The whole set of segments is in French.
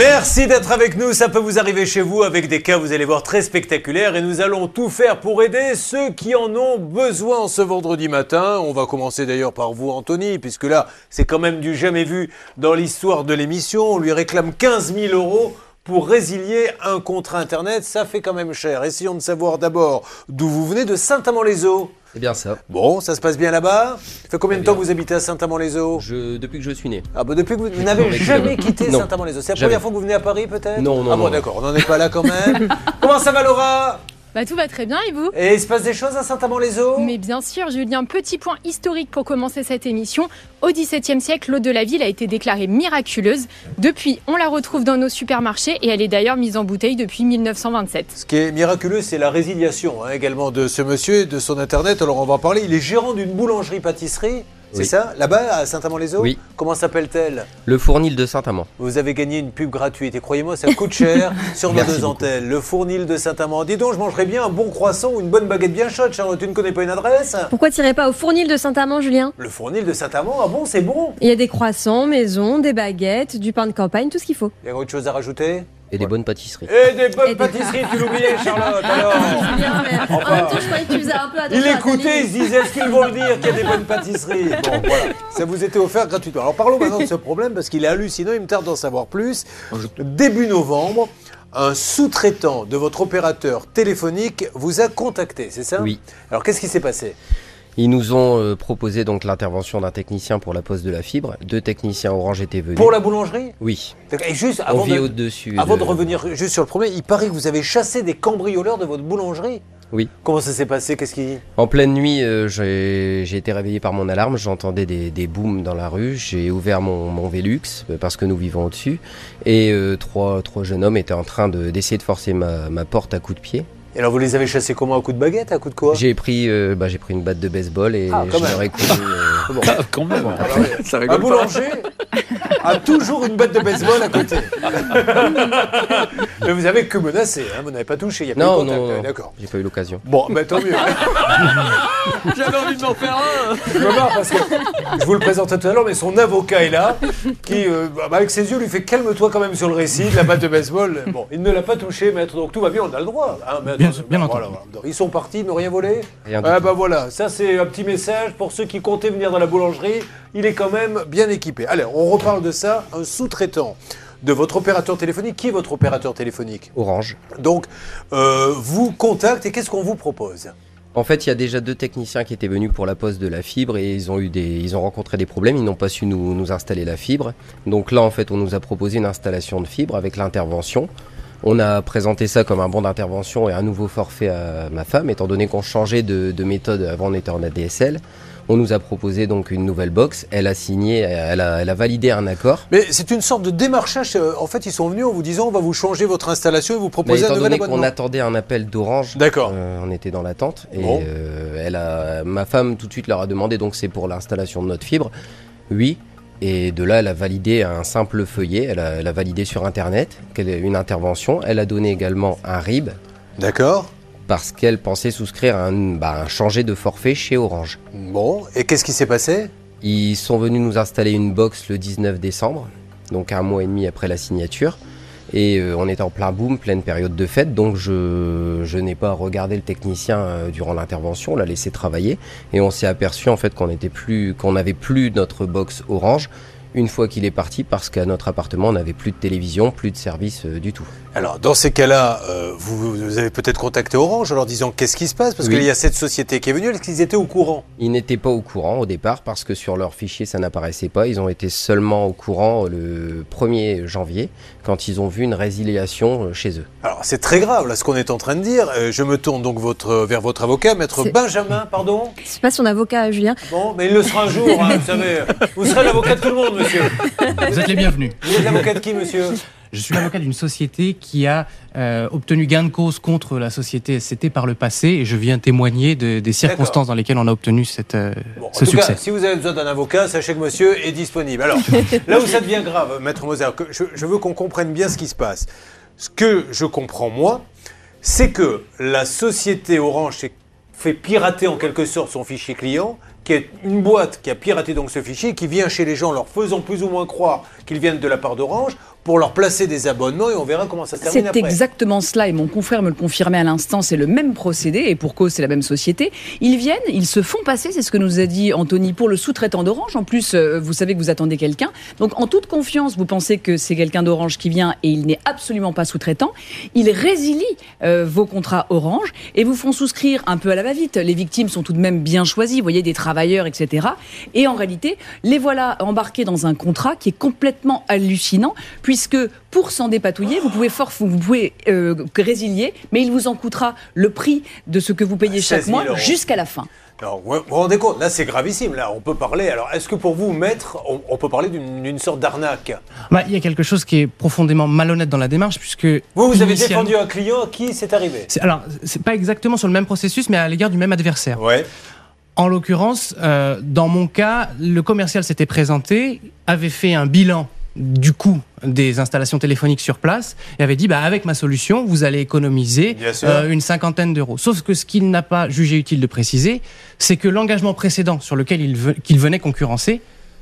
Merci d'être avec nous, ça peut vous arriver chez vous avec des cas, vous allez voir, très spectaculaires et nous allons tout faire pour aider ceux qui en ont besoin ce vendredi matin. On va commencer d'ailleurs par vous Anthony, puisque là c'est quand même du jamais vu dans l'histoire de l'émission. On lui réclame 15 000 euros pour résilier un contrat Internet, ça fait quand même cher. Essayons de savoir d'abord d'où vous venez, de Saint-Amand-les-Eaux. C'est bien ça. Bon, ça se passe bien là-bas? Ça fait combien de temps que vous habitez à Saint-Amand-les-Eaux? Je, depuis que je suis né. Ah bah depuis que vous, vous n'avez jamais quitté. Saint-Amand-les-Eaux. C'est la Jamais. première fois que vous venez à Paris peut-être? Non, non, Ah bon non. d'accord, on n'en est pas là quand même. Comment ça va Laura? Bah tout va très bien et vous? Et il se passe des choses à Saint-Amand-les-Eaux? Mais bien sûr, Julien, petit point historique pour commencer cette émission. Au XVIIe siècle, l'eau de la ville a été déclarée miraculeuse. Depuis, on la retrouve dans nos supermarchés et elle est d'ailleurs mise en bouteille depuis 1927. Ce qui est miraculeux, c'est la résiliation hein, également de ce monsieur et de son Internet. Alors on va en parler. Il est gérant d'une boulangerie-pâtisserie. C'est Oui. ça Là-bas, à Saint-Amand-les-Eaux Oui. Comment s'appelle-t-elle Le fournil de Saint-Amand. Vous avez gagné une pub gratuite. Et croyez-moi, ça coûte cher sur nos deux antennes. Le fournil de Saint-Amand. Dis donc, je mangerais bien un bon croissant ou une bonne baguette bien chaude. Charlotte, tu ne connais pas une adresse Pourquoi t'irais pas au fournil de Saint-Amand, Julien Le fournil de Saint-Amand, ah bon, c'est bon Il y a des croissants, maison, des baguettes, du pain de campagne, tout ce qu'il faut. Il y a autre chose à rajouter Et des bonnes pâtisseries. Et des bonnes Et des- pâtisseries, tu l'oubliais, Charlotte, alors. Julien, mais en même temps, je croyais que tu faisais un peu attention Il à ta écoutait, il se disait est-ce qu'ils vont le dire qu'il y a des bonnes pâtisseries? Bon, voilà, ça vous était offert gratuitement. Alors parlons maintenant de ce problème parce qu'il est hallucinant, il me tarde d'en savoir plus. Début novembre, un sous-traitant de votre opérateur téléphonique vous a contacté, c'est ça? Oui. Alors qu'est-ce qui s'est passé? Ils nous ont euh, proposé donc l'intervention d'un technicien pour la pose de la fibre. Deux techniciens Orange étaient venus. Pour la boulangerie? Oui. Et juste On avant, vit de, au-dessus. avant de revenir juste sur le problème, il paraît que vous avez chassé des cambrioleurs de votre boulangerie? Oui. Comment ça s'est passé? Qu'est-ce qui En pleine nuit, euh, j'ai été réveillé par mon alarme. J'entendais des, des booms dans la rue. J'ai ouvert mon, mon Velux euh, parce que nous vivons au-dessus. Et euh, trois, trois jeunes hommes étaient en train de- d'essayer de, forcer ma, ma porte à coups de pied. Et alors vous les avez chassés comment? À coup de baguette À coup de quoi? J'ai pris, euh, bah, j'ai pris une batte de baseball et Ah, je leur ai couru. euh, Bon. Quand même. Ça Un boulanger a toujours une batte de baseball à côté. Mais vous avez que menacé, hein, vous n'avez pas touché, il n'y a pas eu Non, de contact. non. D'accord. J'ai pas eu l'occasion. Bon, bah, tant mieux. J'avais envie de m'en faire un. Je me marre parce que je vous le présentais tout à l'heure, mais son avocat est là, qui, euh, bah, avec ses yeux, lui fait calme-toi quand même sur le récit de la batte de baseball. Bon, il ne l'a pas touché, maître, donc tout va bien, on a le droit. hein, maître. Bien- entendu. voilà. Ils sont partis, ils n'ont rien volé Rien Ah tout. bah voilà, ça c'est un petit message pour ceux qui comptaient venir dans la boulangerie. Il est quand même bien équipé. Allez, on reparle de ça. Un sous-traitant de votre opérateur téléphonique. Qui est votre opérateur téléphonique Orange. Donc, euh, vous contacte et qu'est-ce qu'on vous propose? En fait, il y a déjà deux techniciens qui étaient venus pour la pose de la fibre et ils ont eu des, ils ont rencontré des problèmes. Ils n'ont pas su nous, nous installer la fibre. Donc là, en fait, on nous a proposé une installation de fibre avec l'intervention. On a présenté ça comme un bon d'intervention et un nouveau forfait à ma femme, étant donné qu'on changeait de, de méthode. Avant, on était en ADSL. On nous a proposé donc une nouvelle box. Elle a signé, elle a, elle a validé un accord. Mais c'est une sorte de démarchage. euh, En fait, ils sont venus en vous disant on va vous changer votre installation et vous proposer un étant nouvel donné qu'on abonnement. attendait un appel d'Orange, D'accord. euh, on était dans l'attente et Bon. euh, elle a, ma femme tout de suite leur a demandé donc c'est pour l'installation de notre fibre. Oui. Et de là, elle a validé un simple feuillet. Elle a, elle a validé sur Internet une intervention. Elle a donné également un RIB D'accord. Parce qu'elle pensait souscrire un, bah, un changer de forfait chez Orange. Bon, et qu'est-ce qui s'est passé? Ils sont venus nous installer une box le 19 décembre, donc un mois et demi après la signature. Et euh, on était en plein boom, pleine période de fête, donc je, je n'ai pas regardé le technicien euh, durant l'intervention, on l'a laissé travailler et on s'est aperçu en fait qu'on était plus, qu'on n'avait plus notre box orange une fois qu'il est parti parce qu'à notre appartement on n'avait plus de télévision, plus de service euh, du tout. Alors, dans ces cas-là, euh, vous, vous avez peut-être contacté Orange en leur disant qu'est-ce qui se passe? Parce Oui. qu'il y a cette société qui est venue. Est-ce qu'ils étaient au courant? Ils n'étaient pas au courant au départ parce que sur leur fichier ça n'apparaissait pas. Ils ont été seulement au courant le 1er janvier quand ils ont vu une résiliation euh, chez eux. Alors, c'est très grave, là, ce qu'on est en train de dire. Euh, je me tourne donc votre, vers votre avocat, maître Benjamin, pardon? C'est pas son avocat, Julien. Bon, mais il le sera un jour, hein, vous savez. Vous serez l'avocat de tout le monde, monsieur. Vous êtes les bienvenus. Vous êtes l'avocat de qui, monsieur Je suis l'avocat d'une société qui a euh, obtenu gain de cause contre la société SCT par le passé et je viens témoigner de- des circonstances dans lesquelles on a obtenu cette, euh, Bon, en ce tout succès. cas, si vous avez besoin d'un avocat, sachez que monsieur est disponible. Alors, là où ça devient grave, maître Moser, que je, je veux qu'on comprenne bien ce qui se passe. Ce que je comprends, moi, c'est que la société Orange s'est fait pirater en quelque sorte son fichier client, qui est une boîte qui a piraté donc ce fichier, qui vient chez les gens leur faisant plus ou moins croire qu'ils viennent de la part d'Orange, pour leur placer des abonnements et on verra comment ça se termine C'est exactement cela et mon confrère me le confirmait à l'instant, c'est le même procédé et pour cause c'est la même société. Ils viennent, ils se font passer, c'est ce que nous a dit Anthony, pour le sous-traitant d'Orange. En plus, euh, vous savez que vous attendez quelqu'un. Donc en toute confiance, vous pensez que c'est quelqu'un d'Orange qui vient et il n'est absolument pas sous-traitant. Ils résilient euh, vos contrats Orange et vous font souscrire un peu à la va-vite. Les victimes sont tout de même bien choisies, vous voyez, des travailleurs, etc. Et en réalité, les voilà embarqués dans un contrat qui est complètement hallucinant puisque pour s'en dépatouiller, vous pouvez fort, vous pouvez euh, résilier, mais il vous en coûtera le prix de ce que vous payez 16 chaque 000 mois euros. jusqu'à la fin. Alors, vous vous rendez compte, là c'est gravissime, là on peut parler. Alors est-ce que pour vous, maître, on, on peut parler d'une d'une sorte d'arnaque? Bah, il y a quelque chose qui est profondément malhonnête dans la démarche, puisque. Vous, vous avez défendu un client à qui c'est arrivé? C'est- Alors, c'est pas exactement sur le même processus, mais à l'égard du même adversaire. Ouais. En l'occurrence, euh, dans mon cas, le commercial s'était présenté, avait fait un bilan du coût des installations téléphoniques sur place et avait dit bah, avec ma solution, vous allez économiser euh, une cinquantaine d'euros. Sauf que ce qu'il n'a pas jugé utile de préciser, c'est que l'engagement précédent sur lequel il, ve- qu'il venait concurrencer,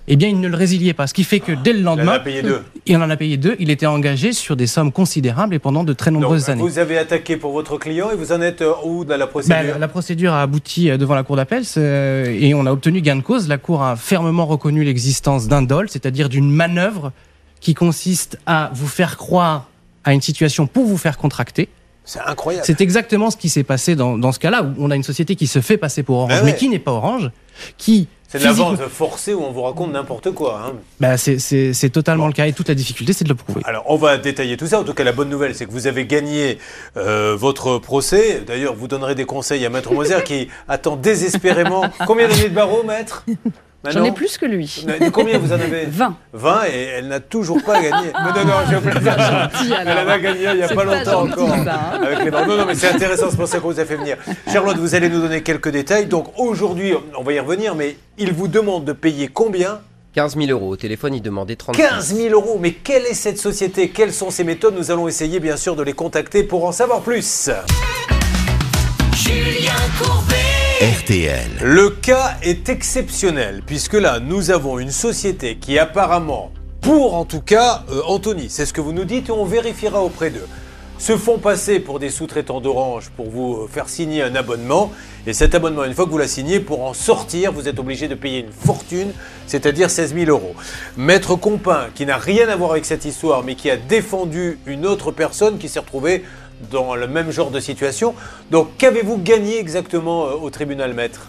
eh bien, il ne le résiliait pas. Ce qui fait que dès le Il en a lendemain, payé deux. il en a payé deux. Il était engagé sur des sommes considérables et pendant de très nombreuses Donc, années. vous avez attaqué pour votre client et vous en êtes euh, où dans la procédure la procédure a abouti euh, devant la Cour d'appel c'est- et on a obtenu gain de cause. La Cour a fermement reconnu l'existence d'un dol, c'est-à-dire d'une manœuvre qui consiste à vous faire croire à une situation pour vous faire contracter. C'est incroyable. C'est exactement ce qui s'est passé dans, dans ce cas-là, où on a une société qui se fait passer pour Orange, Ben mais ouais. qui n'est pas Orange, qui... C'est de la vente forcée où on vous raconte n'importe quoi. hein. Bah, c'est- c'est c'est totalement le cas et toute la difficulté, c'est de le prouver. Alors, on va détailler tout ça. En tout cas, la bonne nouvelle, c'est que vous avez gagné euh, votre procès. D'ailleurs, vous donnerez des conseils à Maître Moser qui attend désespérément. Combien d'années de barreau, Maître? J'en ai plus que lui. Combien vous en avez 20. 20 et elle n'a toujours pas gagné. Mais non, non, je plaisir. gentil, Elle en a gagné il n'y a pas pas longtemps gentil, encore. ça, hein. Avec les barreaux. Non, non, mais c'est intéressant, c'est pour ça qu'on vous a fait venir. Charlotte, vous allez nous donner quelques détails. Donc aujourd'hui, on va y revenir, mais il vous demande de payer combien? 15 000 euros. Au téléphone, il demandait 30 15 000 euros. Mais quelle est cette société? Quelles sont ses méthodes? Nous allons essayer bien sûr de les contacter pour en savoir plus. Le cas est exceptionnel puisque là nous avons une société qui apparemment, pour en tout cas euh, Anthony, c'est ce que vous nous dites et on vérifiera auprès d'eux, se font passer pour des sous-traitants d'Orange pour vous euh, faire signer un abonnement. Et cet abonnement, une fois que vous la signez, pour en sortir, vous êtes obligé de payer une fortune, c'est-à-dire 16 000 euros. Maître Compin, qui n'a rien à voir avec cette histoire, mais qui a défendu une autre personne qui s'est retrouvée dans le même genre de situation. Donc qu'avez-vous gagné exactement euh, au tribunal, maître?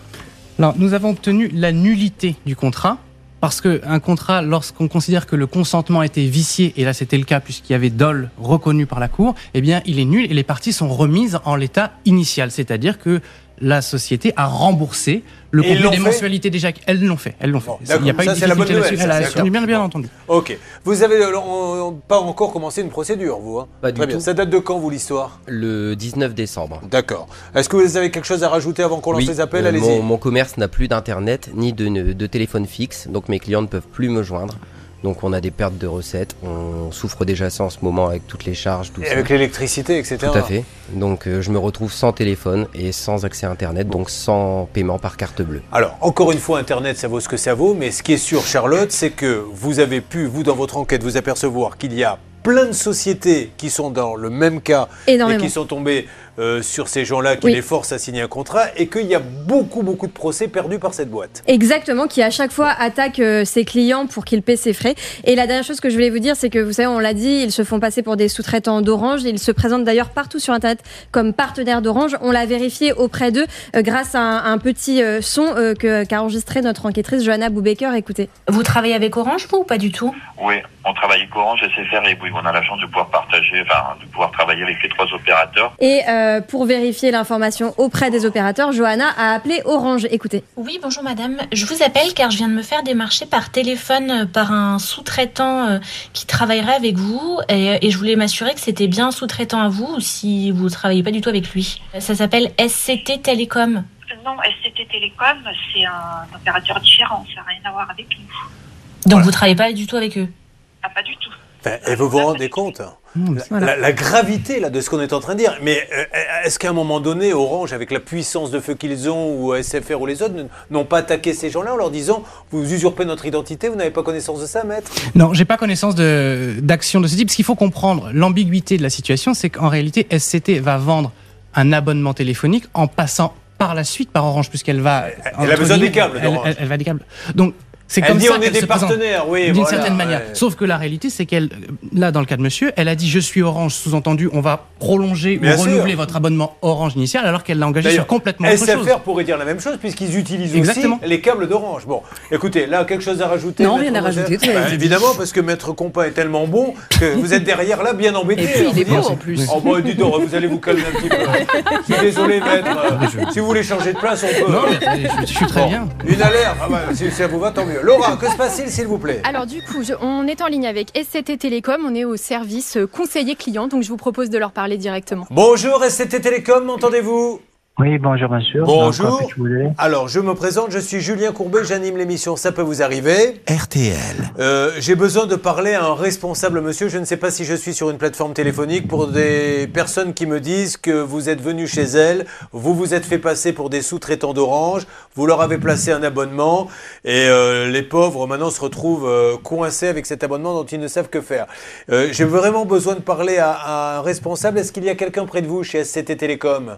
Alors, nous avons obtenu la nullité du contrat. Parce qu'un contrat, lorsqu'on considère que le consentement était vicié, et là c'était le cas puisqu'il y avait dol reconnu par la Cour, eh bien il est nul et les parties sont remises en l'état initial. C'est-à-dire que la société a remboursé le Et contenu des mensualités déjà. Elles l'ont fait. Elles l'ont fait. Bon, Il n'y a pas eu de c'est la bonne difficulté là-dessus. Elle a assume bien, bien entendu. Ok. Vous avez euh, pas encore commencé une procédure, vous hein Pas du Très bien. tout. Ça date de quand, vous, l'histoire? Le 19 décembre. D'accord. Est-ce que vous avez quelque chose à rajouter avant qu'on lance Oui, les appels? euh, Allez-y. mon, mon commerce n'a plus d'internet ni de, de téléphone fixe, donc mes clients ne peuvent plus me joindre. Donc on a des pertes de recettes, on souffre déjà ça en ce moment avec toutes les charges, tout Et ça. avec l'électricité, etc. Tout à fait. Donc euh, je me retrouve sans téléphone et sans accès à internet, donc sans paiement par carte bleue. Alors, encore une fois, Internet, ça vaut ce que ça vaut, mais ce qui est sûr, Charlotte, c'est que vous avez pu, vous, dans votre enquête, vous apercevoir qu'il y a plein de sociétés qui sont dans le même cas et qui sont tombées euh, sur ces gens-là qui Oui. les forcent à signer un contrat et qu'il y a beaucoup, beaucoup de procès perdus par cette boîte. Exactement, qui à chaque fois attaque euh, ses clients pour qu'ils paient ses frais. Et la dernière chose que je voulais vous dire, c'est que vous savez, on l'a dit, ils se font passer pour des sous-traitants d'Orange. Ils se présentent d'ailleurs partout sur Internet comme partenaires d'Orange. On l'a vérifié auprès d'eux euh, grâce à un, un petit euh, son euh, que- qu'a enregistré notre enquêtrice Johanna Boubaker. Écoutez. Vous travaillez avec Orange, vous, ou pas du tout? Oui, on travaille avec Orange, SFR et Bouygues. On a la chance de pouvoir partager, enfin, de pouvoir travailler avec les trois opérateurs. Et euh, pour vérifier l'information auprès des opérateurs, Johanna a appelé Orange. Écoutez. Oui, bonjour madame. Je vous appelle car je viens de me faire démarcher par téléphone euh, par un sous-traitant euh, qui travaillerait avec vous et, et je voulais m'assurer que c'était bien un sous-traitant à vous ou si vous travaillez pas du tout avec lui. Ça s'appelle SCT Télécom. Non, SCT Télécom, c'est un opérateur différent, ça n'a rien à voir avec nous. Donc vous travaillez pas du tout avec eux Ah, pas du tout. Enfin, et vous vous rendez compte hein Mmh, la, voilà. la- la gravité là, de ce qu'on est en train de dire. Mais euh, est-ce qu'à un moment donné, Orange, avec la puissance de feu qu'ils ont, ou SFR ou les autres, n'ont pas attaqué ces gens-là en leur disant Vous usurpez notre identité, vous n'avez pas connaissance de ça, maître? Non, j'ai pas connaissance de d'action de ce type. Ce qu'il faut comprendre, l'ambiguïté de la situation, c'est qu'en réalité, SCT va vendre un abonnement téléphonique en passant par la suite par Orange, puisqu'elle va. Elle a besoin des câbles elle- elle va des câbles. Donc. C'est Elle comme dit ça on est qu'elle des se présente, partenaires, oui, D'une voilà, certaine manière. ouais. Sauf que la réalité, c'est qu'elle, là, dans le cas de monsieur, elle a dit je suis Orange, sous-entendu, on va prolonger Bien ou sûr. renouveler votre abonnement Orange initial, alors qu'elle l'a engagé sur complètement autre SFR chose. pourrait dire la même chose puisqu'ils utilisent Exactement. aussi les câbles d'Orange. Bon, écoutez, là, quelque chose à rajouter Non, rien à rajouter, Bah. Évidemment, parce que Maître Compas est tellement bon que vous êtes derrière là bien embêté. Et puis, il est beau, vous en plus. Oh, bon, dites donc, vous allez vous calmer un petit peu. Je suis désolé, Maître. Si vous voulez changer de place, on peut. Non, je, suis très bien. Une alerte, ah bah, si ça vous va, tant mieux. Laura, que se passe-t-il, s'il vous plaît Alors du coup, je- on est en ligne avec SCT Télécom, on est au service euh, conseiller client, donc je vous propose de leur parler directement. Bonjour, SCT Télécom, m'entendez-vous? Oui, bonjour monsieur. Bonjour. Alors, je me présente, je suis Julien Courbet, j'anime l'émission Ça peut vous arriver. RTL. Euh, J'ai besoin de parler à un responsable, monsieur. Je ne sais pas si je suis sur une plateforme téléphonique pour des personnes qui me disent que vous êtes venu chez elles, vous vous êtes fait passer pour des sous-traitants d'Orange, vous leur avez placé un abonnement et euh, les pauvres maintenant se retrouvent euh, coincés avec cet abonnement dont ils ne savent que faire. Euh, J'ai vraiment besoin de parler à, à un responsable. Est-ce qu'il y a quelqu'un près de vous chez SCT Télécom?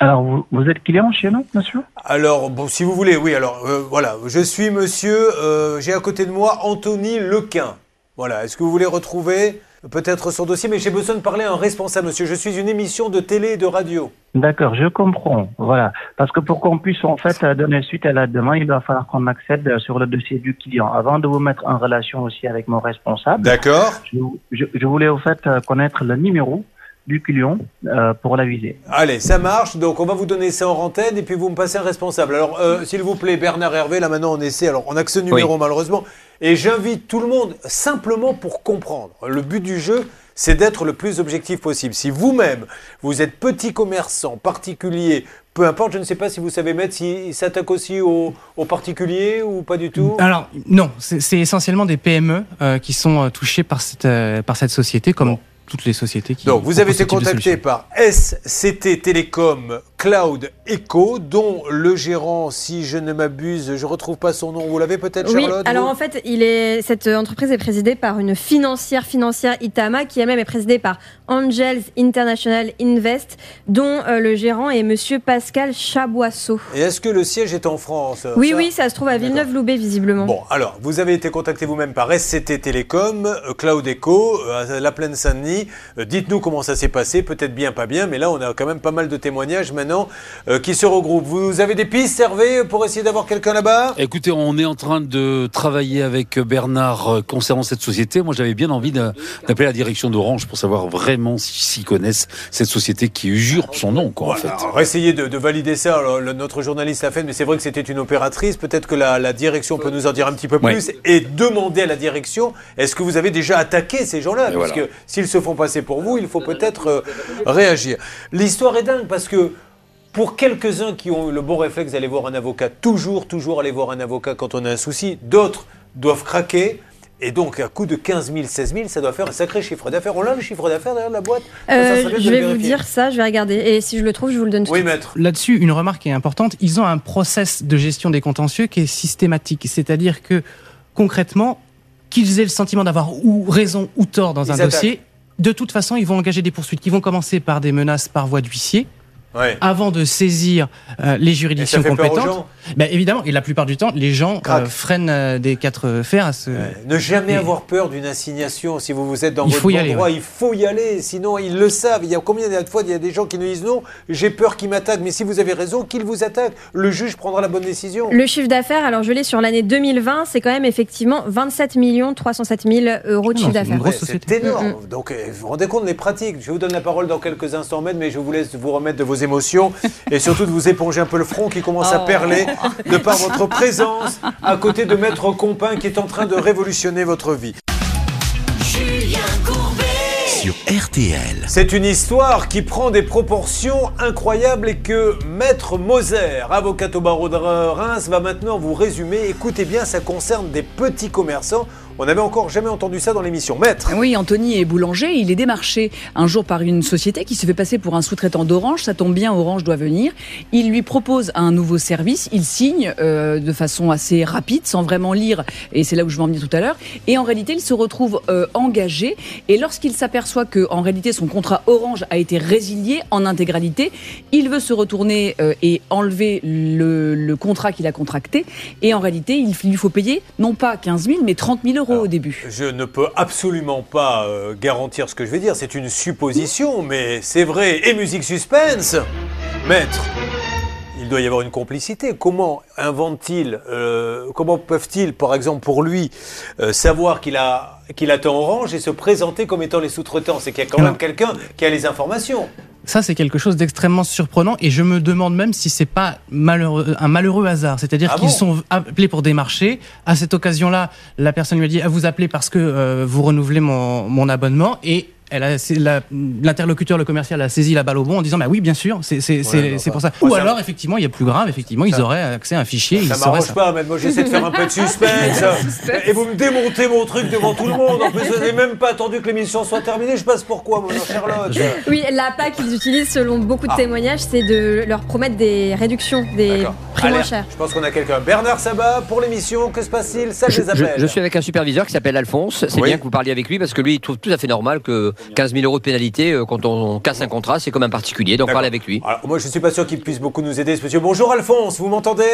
Alors, vous, vous êtes client chez nous, monsieur alors, bon, si vous voulez, oui, alors, euh, voilà, je suis monsieur, euh, j'ai à côté de moi Anthony Lequin. Voilà, est-ce que vous voulez retrouver peut-être son dossier? Mais j'ai besoin de parler à un responsable, monsieur. Je suis une émission de télé et de radio. D'accord, je comprends. Voilà. Parce que pour qu'on puisse en fait donner suite à la demande, il va falloir qu'on accède sur le dossier du client. Avant de vous mettre en relation aussi avec mon responsable, D'accord je, je, je voulais au fait connaître le numéro du client euh, pour l'aviser. Allez, ça marche. Donc, on va vous donner ça en antenne et puis vous me passez un responsable. Alors, euh, s'il vous plaît, Bernard Hervé, là maintenant on essaie. Alors, on a que ce numéro malheureusement. Et j'invite tout le monde simplement pour comprendre. Le but du jeu, c'est d'être le plus objectif possible. Si vous-même, vous êtes petit commerçant, particulier, peu importe, je ne sais pas si vous savez mettre, s'il s'attaque aussi aux, aux particuliers ou pas du tout. Alors, non, c'est essentiellement des PME euh, qui sont euh, touchées par cette, euh, par cette société, comme toutes les sociétés qui. Donc, vous avez été contacté par SCT Télécom Cloud Echo, dont le gérant, si je ne m'abuse, je retrouve pas son nom. Vous l'avez peut-être, Oui, Charlotte alors vous en fait, il est, cette entreprise est présidée par une financière financière Itama qui elle-même est présidée par Angels International Invest, dont euh, le gérant est Monsieur Pascal Chaboisseau. Et est-ce que le siège est en France Oui, Ça- oui, ça se trouve à Villeneuve-Loubet visiblement. Bon, alors, vous avez été contacté vous-même par SCT Télécom, euh, Cloud Echo, euh, à la plaine Saint-Denis. Euh, Dites-nous comment ça s'est passé, peut-être bien, pas bien, mais là, on a quand même pas mal de témoignages maintenant euh, qui se regroupent. Vous avez des pistes, Hervé, pour essayer d'avoir quelqu'un là-bas? Écoutez, on est en train de travailler avec Bernard euh, concernant cette société. Moi, j'avais bien envie d'appeler la direction d'Orange pour savoir vraiment si- s'ils connaissent cette société qui usurpe son nom, quoi, en fait. Alors, essayez de, de valider ça. Alors, le- notre journaliste l'a fait, mais c'est vrai que c'était une opératrice. Peut-être que la, la direction peut nous en dire un petit peu Ouais. plus et demander à la direction est-ce que vous avez déjà attaqué ces gens-là? Parce voilà. que s'ils se font passer pour vous, il faut peut-être euh, réagir. L'histoire est dingue parce que. Pour quelques-uns qui ont eu le bon réflexe d'aller voir un avocat, toujours, toujours aller voir un avocat quand on a un souci, d'autres doivent craquer. Et donc, à coût de 15 000, 16 000, ça doit faire un sacré chiffre d'affaires. On a le chiffre d'affaires derrière la boîte Ça, ça Euh, je vais vous dire ça, je vais regarder. Et si je le trouve, je vous le donne tout de Oui, maître. Là-dessus, une remarque est importante. Ils ont un process de gestion des contentieux qui est systématique. C'est-à-dire que, concrètement, qu'ils aient le sentiment d'avoir ou raison ou tort dans Ils un attaquent. dossier, de toute façon, ils vont engager des poursuites qui vont commencer par des menaces par voie d'huissier. Ouais. Avant de saisir euh, les juridictions compétentes, Ben, évidemment, et la plupart du temps, les gens euh, freinent euh, des quatre fers à ce. Ne jamais Et- avoir peur d'une assignation si vous vous êtes dans Il votre faut y bon aller, droit. ouais. Il faut y aller, sinon ils le savent. Il y a combien de fois il y a des gens qui nous disent non, j'ai peur qu'ils m'attaquent. Mais si vous avez raison, qu'ils vous attaquent. Le juge prendra la bonne décision. Le chiffre d'affaires, alors je l'ai sur l'année 2020, c'est quand même effectivement 27 307 000 euros de Non, chiffre d'affaires. Ouais. C'est énorme. Mm, Donc, euh, vous vous rendez compte des pratiques. Je vous donne la parole dans quelques instants, mais je vous laisse vous remettre de vos émotions et surtout de vous éponger un peu le front qui commence à Oh. perler de par votre présence à côté de Maître Compin qui est en train de révolutionner votre vie. Sur RTL. C'est une histoire qui prend des proportions incroyables et que Maître Moser, avocat au barreau de Reims, va maintenant vous résumer. Écoutez bien, ça concerne des petits commerçants. On n'avait encore jamais entendu ça dans l'émission. Maître Oui, Anthony est boulanger. Il est démarché un jour par une société qui se fait passer pour un sous-traitant d'Orange. Ça tombe bien, Orange doit venir. Il lui propose un nouveau service. Il signe euh, de façon assez rapide, sans vraiment lire. Et c'est là où je vais en venir tout à l'heure. Et en réalité, il se retrouve euh, engagé. Et lorsqu'il s'aperçoit que, en réalité, son contrat Orange a été résilié en intégralité, il veut se retourner euh, et enlever le, le contrat qu'il a contracté. Et en réalité, il lui faut payer non pas 15 000, mais 30 000 euros au début. Je ne peux absolument pas euh, garantir ce que je vais dire, c'est une supposition, mais c'est vrai. Et musique suspense Maître, il doit y avoir une complicité. Comment inventent-ils, euh, comment peuvent-ils, par exemple pour lui, euh, savoir qu'il a qu'il attend Orange et se présenter comme étant les sous-traitants? C'est qu'il y a quand même quelqu'un qui a les informations. Ça, c'est quelque chose d'extrêmement surprenant et je me demande même si c'est pas malheureux, un malheureux hasard. C'est-à-dire Ah qu'ils bon sont appelés pour démarcher. À cette occasion-là, la personne lui a dit ah, Vous appelez parce que euh, vous renouvelez mon, mon abonnement. Et elle a, c'est la- l'interlocuteur, le commercial, a saisi la balle au bon en disant Bah oui, bien sûr, c'est c'est- c'est- Ouais, bah, pour ça. moi, Ou ça- alors, effectivement, il y a plus grave, effectivement, ils Ça- auraient accès à un fichier. Ça m'arrange ça. pas, mais moi j'essaie de faire un peu de suspense. et vous me démontez mon truc devant tout le monde. En plus, vous n'avez même pas attendu que l'émission soit terminée. Je passe pourquoi, mon Charlotte Oui, l'appât qu'ils utilisent selon beaucoup de Ah. témoignages, c'est de leur promettre des réductions, des prix moins chers. Je pense qu'on a quelqu'un. Bernard Sabat pour l'émission. Que se passe-t-il? Salle Je, des je- appels. je suis avec un superviseur qui s'appelle Alphonse. C'est Oui. bien que vous parliez avec lui parce que lui, il trouve tout à fait normal que 15 000 euros de pénalité euh, quand on casse un contrat, c'est comme un particulier. Donc parlez avec lui. Alors, moi, je ne suis pas sûr qu'il puisse beaucoup nous aider, ce monsieur. Bonjour, Alphonse. Vous m'entendez?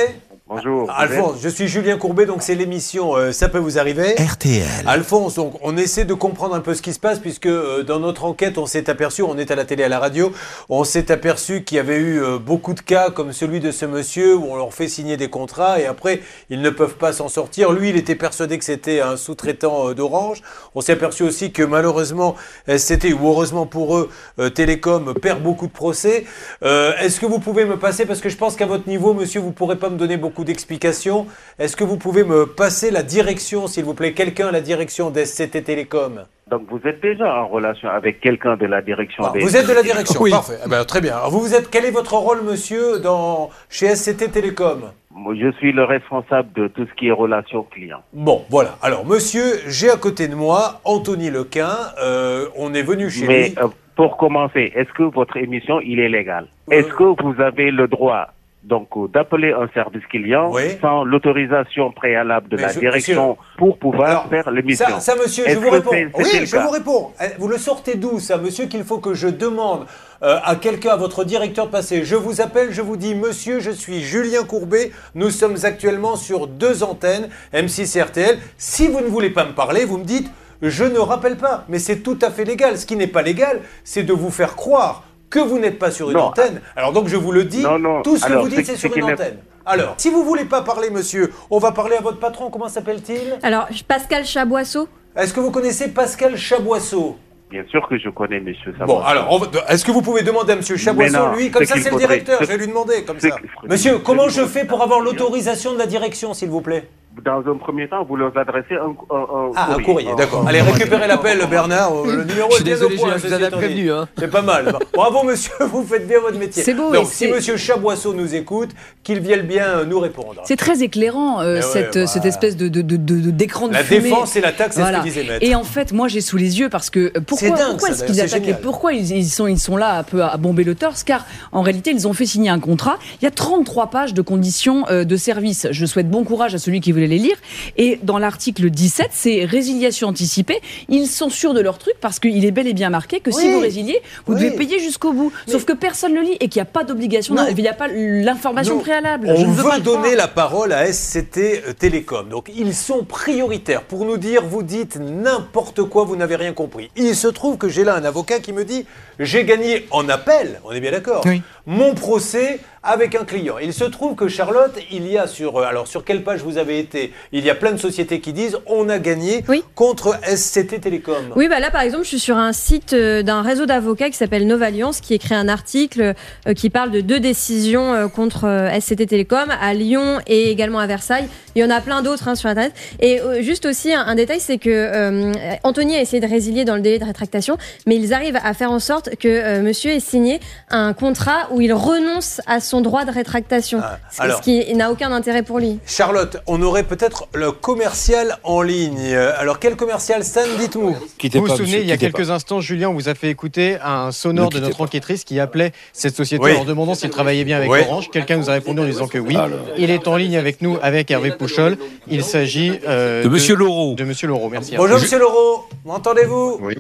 Bonjour. Alphonse, je suis Julien Courbet, donc c'est l'émission euh, Ça peut vous arriver. RTL. Alphonse, donc on essaie de comprendre un peu ce qui se passe puisque euh, dans notre enquête, on s'est aperçu, on est à la télé, à la radio, on s'est aperçu qu'il y avait eu euh, beaucoup de cas comme celui de ce monsieur où on leur fait signer des contrats et après ils ne peuvent pas s'en sortir. Lui, il était persuadé que c'était un sous-traitant euh, d'Orange. On s'est aperçu aussi que malheureusement, SCT ou heureusement pour eux, euh, Télécom perd beaucoup de procès. Euh, Est-ce que vous pouvez me passer, parce que je pense qu'à votre niveau, monsieur, vous pourrez pas me donner beaucoup d'explications. Est-ce que vous pouvez me passer la direction, s'il vous plaît, quelqu'un à la direction d'SCT Télécom Donc vous êtes déjà en relation avec quelqu'un de la direction Ah, des... Vous êtes de la direction, Oui. parfait. Eh ben, très bien. Alors vous, vous êtes, quel est votre rôle, monsieur, dans, chez SCT Télécom? Moi, Je suis le responsable de tout ce qui est relation client. Bon, voilà. Alors, monsieur, j'ai à côté de moi Anthony Lequin. Euh, on est venu chez Mais lui. euh, pour commencer, est-ce que votre émission, il est légal Euh. Est-ce que vous avez le droit donc euh, d'appeler un service client sans l'autorisation préalable de Mais la je- direction monsieur- pour pouvoir faire l'émission Ça, ça, monsieur, je vous réponds. Oui, je vous réponds. Vous le sortez d'où, ça, monsieur, qu'il faut que je demande euh, à quelqu'un, à votre directeur de passer Je vous appelle, je vous dis, monsieur, je suis Julien Courbet. Nous sommes actuellement sur deux antennes, M6 et RTL. Si vous ne voulez pas me parler, vous me dites, je ne rappelle pas. Mais c'est tout à fait légal. Ce qui n'est pas légal, c'est de vous faire croire que vous n'êtes pas sur une Non. antenne. Alors donc, je vous le dis, Non, non. tout ce que vous dites, c'est- sur une antenne. Alors, si vous voulez pas parler, monsieur, on va parler à votre patron. Comment s'appelle-t-il? Alors, Pascal Chaboisseau Est-ce que vous connaissez Pascal Chaboisseau? Bien sûr que je connais monsieur Bon, Savoir. alors, est-ce que vous pouvez demander à Monsieur Chaboisseau, non, lui, comme ça c'est le directeur, je vais lui demander, comme ça. Monsieur, comment je fais pour avoir l'autorisation de la direction, s'il vous plaît? Dans un premier temps, vous leur adressez un, un, un Ah, un courrier, Un- d'accord. un- Allez, récupérez l'appel, Bernard. euh, Le numéro Je suis est bien désolé, au point, je vous avais prévenu, hein. C'est pas mal. Bravo, monsieur, vous faites bien votre métier. C'est beau, Donc, et si Monsieur Chaboisseau nous écoute, qu'il vienne bien euh, nous répondre. C'est très éclairant, euh, ouais, cette, bah. cette espèce de, de, de, de- d'écran de La fumée. défense et l'attaque, c'est ce que disait Maître. Et en fait, moi, j'ai sous les yeux parce que pourquoi, C'est dingue, pourquoi ça, est-ce qu'ils attaquent et. Pourquoi ils, ils sont, ils sont là un peu à bomber le torse? Car en réalité, ils ont fait signer un contrat. Il y a 33 pages de conditions de service. Je souhaite bon courage à celui qui voulait les lire. Et dans l'article 17, c'est résiliation anticipée. Ils sont sûrs de leur truc parce qu'il est bel et bien marqué que si vous résiliez, vous Oui. devez payer jusqu'au bout. Sauf que personne ne le lit et qu'il n'y a pas d'obligation, il n'y a pas l'information préalable. On Je ne veux veut pas donner la parole à SCT euh, Télécom. Donc ils sont prioritaires pour nous dire vous dites n'importe quoi, vous n'avez rien compris. Il se trouve que j'ai là un avocat qui me dit j'ai gagné en appel, on est bien d'accord, Oui. mon procès avec un client. Il se trouve que Charlotte, il y a sur euh, alors sur quelle page vous avez été Il y a plein de sociétés qui disent on a gagné contre SCT Télécom. Oui, bah là par exemple, je suis sur un site euh, d'un réseau d'avocats qui s'appelle Novalliance, qui écrit un article euh, qui parle de deux décisions contre SCT Télécom à Lyon et également à Versailles. Il y en a plein d'autres hein, sur Internet. Et juste aussi, un, un détail, c'est que euh, Anthony a essayé de résilier dans le délai de rétractation, mais ils arrivent à faire en sorte que euh, monsieur ait signé un contrat où il renonce à son droit de rétractation. Ah, ce- alors. ce qui n'a aucun intérêt pour lui. Charlotte, on aurait peut-être le commercial en ligne. Alors quel commercial, Stan, dites-nous. Vous pas, vous souvenez, monsieur, il y a quelques pas. instants, Julien, on vous a fait écouter un sonore Ne de notre pas. enquêtrice qui appelait cette société Oui. en demandant s'il travaillait bien avec Oui. Orange. Quelqu'un nous a répondu en disant que oui. Alors. Il est en ligne avec nous, avec Hervé Pouchol. Il s'agit euh, De Monsieur Laureau. De Monsieur Laureau, merci. Bonjour Monsieur Laureau, m'entendez-vous? Oui.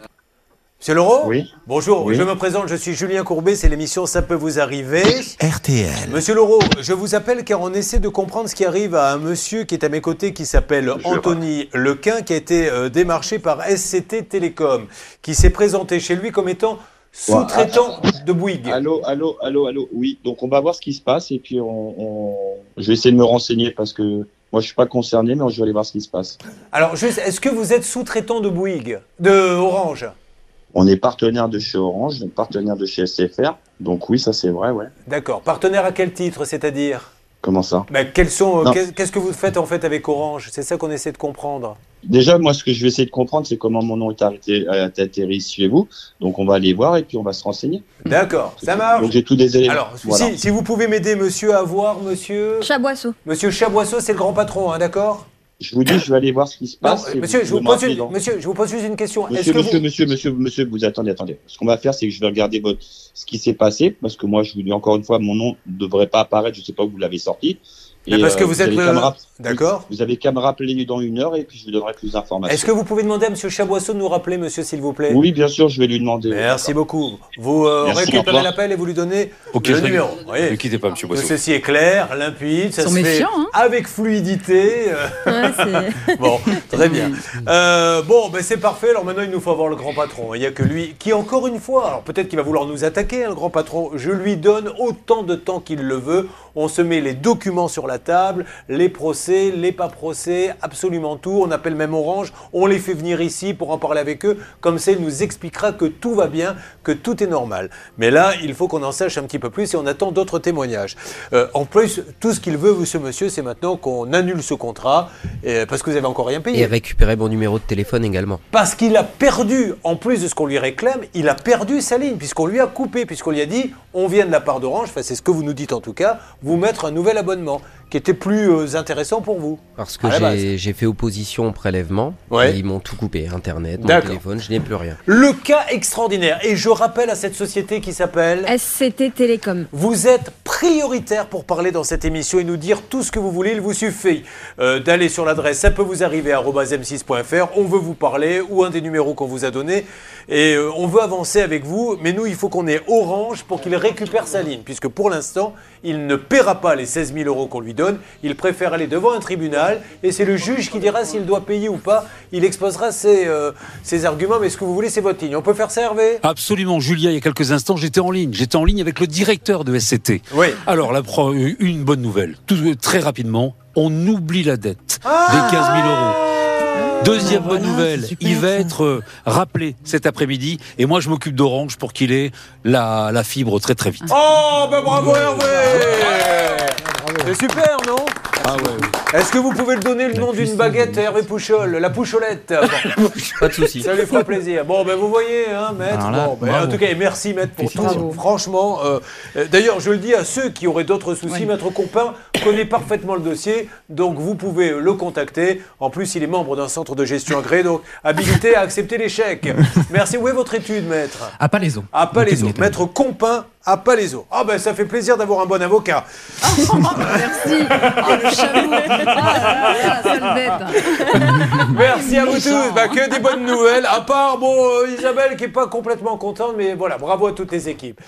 Monsieur Laureau Oui. Bonjour, Oui. je me présente, je suis Julien Courbet, c'est l'émission Ça peut vous arriver. RTL. Monsieur Laureau, je vous appelle car on essaie de comprendre ce qui arrive à un monsieur qui est à mes côtés qui s'appelle Anthony Lequin, qui a été euh, démarché par SCT Télécom, qui s'est présenté chez lui comme étant sous-traitant de Bouygues. Allô, allô, allô, allô. Oui, donc on va voir ce qui se passe et puis on, on- je vais essayer de me renseigner parce que moi je suis pas concerné, mais je vais aller voir ce qui se passe. Alors, juste, est-ce que vous êtes sous-traitant de Bouygues De Orange? On est partenaire de chez Orange, on est partenaire de chez SFR, donc oui, ça c'est vrai, ouais. D'accord. Partenaire à quel titre, c'est-à-dire? Comment ça? Ben, quels sont, Qu'est-ce que vous faites en fait avec Orange? C'est ça qu'on essaie de comprendre. Déjà, moi ce que je vais essayer de comprendre, c'est comment mon nom est arrêté, atterri chez vous. Donc on va aller voir et puis on va se renseigner. D'accord, ça marche. Donc j'ai tous des éléments. Alors, Voilà. si, si vous pouvez m'aider, monsieur, à voir, monsieur. Chaboisseau. Monsieur Chaboisseau, c'est le grand patron, hein, d'accord? Je vous dis, je vais aller voir ce qui se passe. monsieur, vous je vous, pose rappelez une, dans- monsieur, je vous pose juste une question. Monsieur, que monsieur, vous... monsieur, monsieur, monsieur, vous attendez, attendez. Ce qu'on va faire, c'est que je vais regarder votre, ce qui s'est passé, parce que moi, je vous dis encore une fois, mon nom ne devrait pas apparaître, je sais pas où vous l'avez sorti. Parce que vous êtes le- qu'à me rapp- D'accord. Vous avez qu'à me rappeler dans une heure et puis je vous donnerai plus d'informations. Est-ce que vous pouvez demander à monsieur Chaboisseau de nous rappeler, monsieur, s'il vous plaît? Oui, bien sûr, je vais lui demander. Merci beaucoup. Vous euh, Merci, récupérez l'appel et vous lui donnez le je numéro. Ne quittez pas, monsieur Boisseau. Ceci est clair, limpide, ça Ils se fait hein. avec fluidité. euh, Ouais, c'est- Bon, très bien. Euh, bon, ben c'est parfait. Alors maintenant, il nous faut avoir le grand patron. Il n'y a que lui qui, encore une fois, alors peut-être qu'il va vouloir nous attaquer, hein, le grand patron. Je lui donne autant de temps qu'il le veut. On se met les documents sur la table, les procès, les pas procès, absolument tout. On appelle même Orange. On les fait venir ici pour en parler avec eux. Comme ça, il nous expliquera que tout va bien, que tout est normal. Mais là, il faut qu'on en sache un petit peu plus et on attend d'autres témoignages. Euh, en plus, tout ce qu'il veut, vous, ce monsieur, c'est maintenant qu'on annule ce contrat euh, parce que vous avez encore rien payé. Et récupérer mon numéro de téléphone également. Parce qu'il a perdu, en plus de ce qu'on lui réclame, il a perdu sa ligne, puisqu'on lui a coupé, puisqu'on lui a dit, on vient de la part d'Orange, enfin c'est ce que vous nous dites en tout cas, vous mettre un nouvel abonnement, qui était plus euh, intéressant pour vous. Parce que j'ai fait opposition au prélèvement. Ouais. Et ils m'ont tout coupé. Internet, mon téléphone, je n'ai plus rien. Le cas extraordinaire, et je rappelle à cette société qui s'appelle... SCT Télécom. Vous êtes prioritaire pour parler dans cette émission et nous dire tout ce que vous voulez. Il vous suffit euh, d'aller sur l'adresse ça peut vous arriver m6.fr. On veut vous parler ou un des numéros qu'on vous a donné et euh, on veut avancer avec vous. Mais nous, il faut qu'on ait Orange pour qu'il récupère sa ligne, puisque pour l'instant, il ne paiera pas les 16 000 euros qu'on lui donne. Il préfère aller devant un tribunal et c'est le juge qui dira s'il doit payer ou pas. Il exposera ses, euh, ses arguments. Mais ce que vous voulez, c'est votre ligne. On peut faire ça, Hervé? Absolument, Julia, il y a quelques instants, j'étais en ligne. J'étais en ligne avec le directeur de SCT. Oui. Alors, la pro- une bonne nouvelle. Tout, très rapidement, on oublie la dette Ah des 15 000 euros. Deuxième bonne nouvelle, il va être euh, rappelé cet après-midi et moi je m'occupe d'Orange pour qu'il ait la, la fibre très très vite. Oh, ben bravo Hervé C'est super, non? Ah ouais. Est-ce que vous pouvez le donner le nom d'une baguette à Hervé Pouchol La poucholette Bon, Pas de souci. Ça lui fera plaisir. Bon, ben vous voyez, hein, maître. Alors là, Bon, ben, en tout cas, et merci, maître, pour tout. Franchement, euh, euh, d'ailleurs, je le dis à ceux qui auraient d'autres soucis, Oui. maître Compin connaît parfaitement le dossier, donc vous pouvez le contacter. En plus, il est membre d'un centre de gestion agréé, donc habilité à accepter les chèques. Merci. Où est votre étude, maître? À Palaiso. à Palaiso. Maître Compin à Palaiso. Ah ben ça fait plaisir d'avoir un bon avocat. Merci. Oh, le chameau. Ah, la sale bête. Merci à vous tous. Bah, que des bonnes nouvelles. À part bon euh, Isabelle qui est pas complètement contente, mais voilà, bravo à toutes les équipes.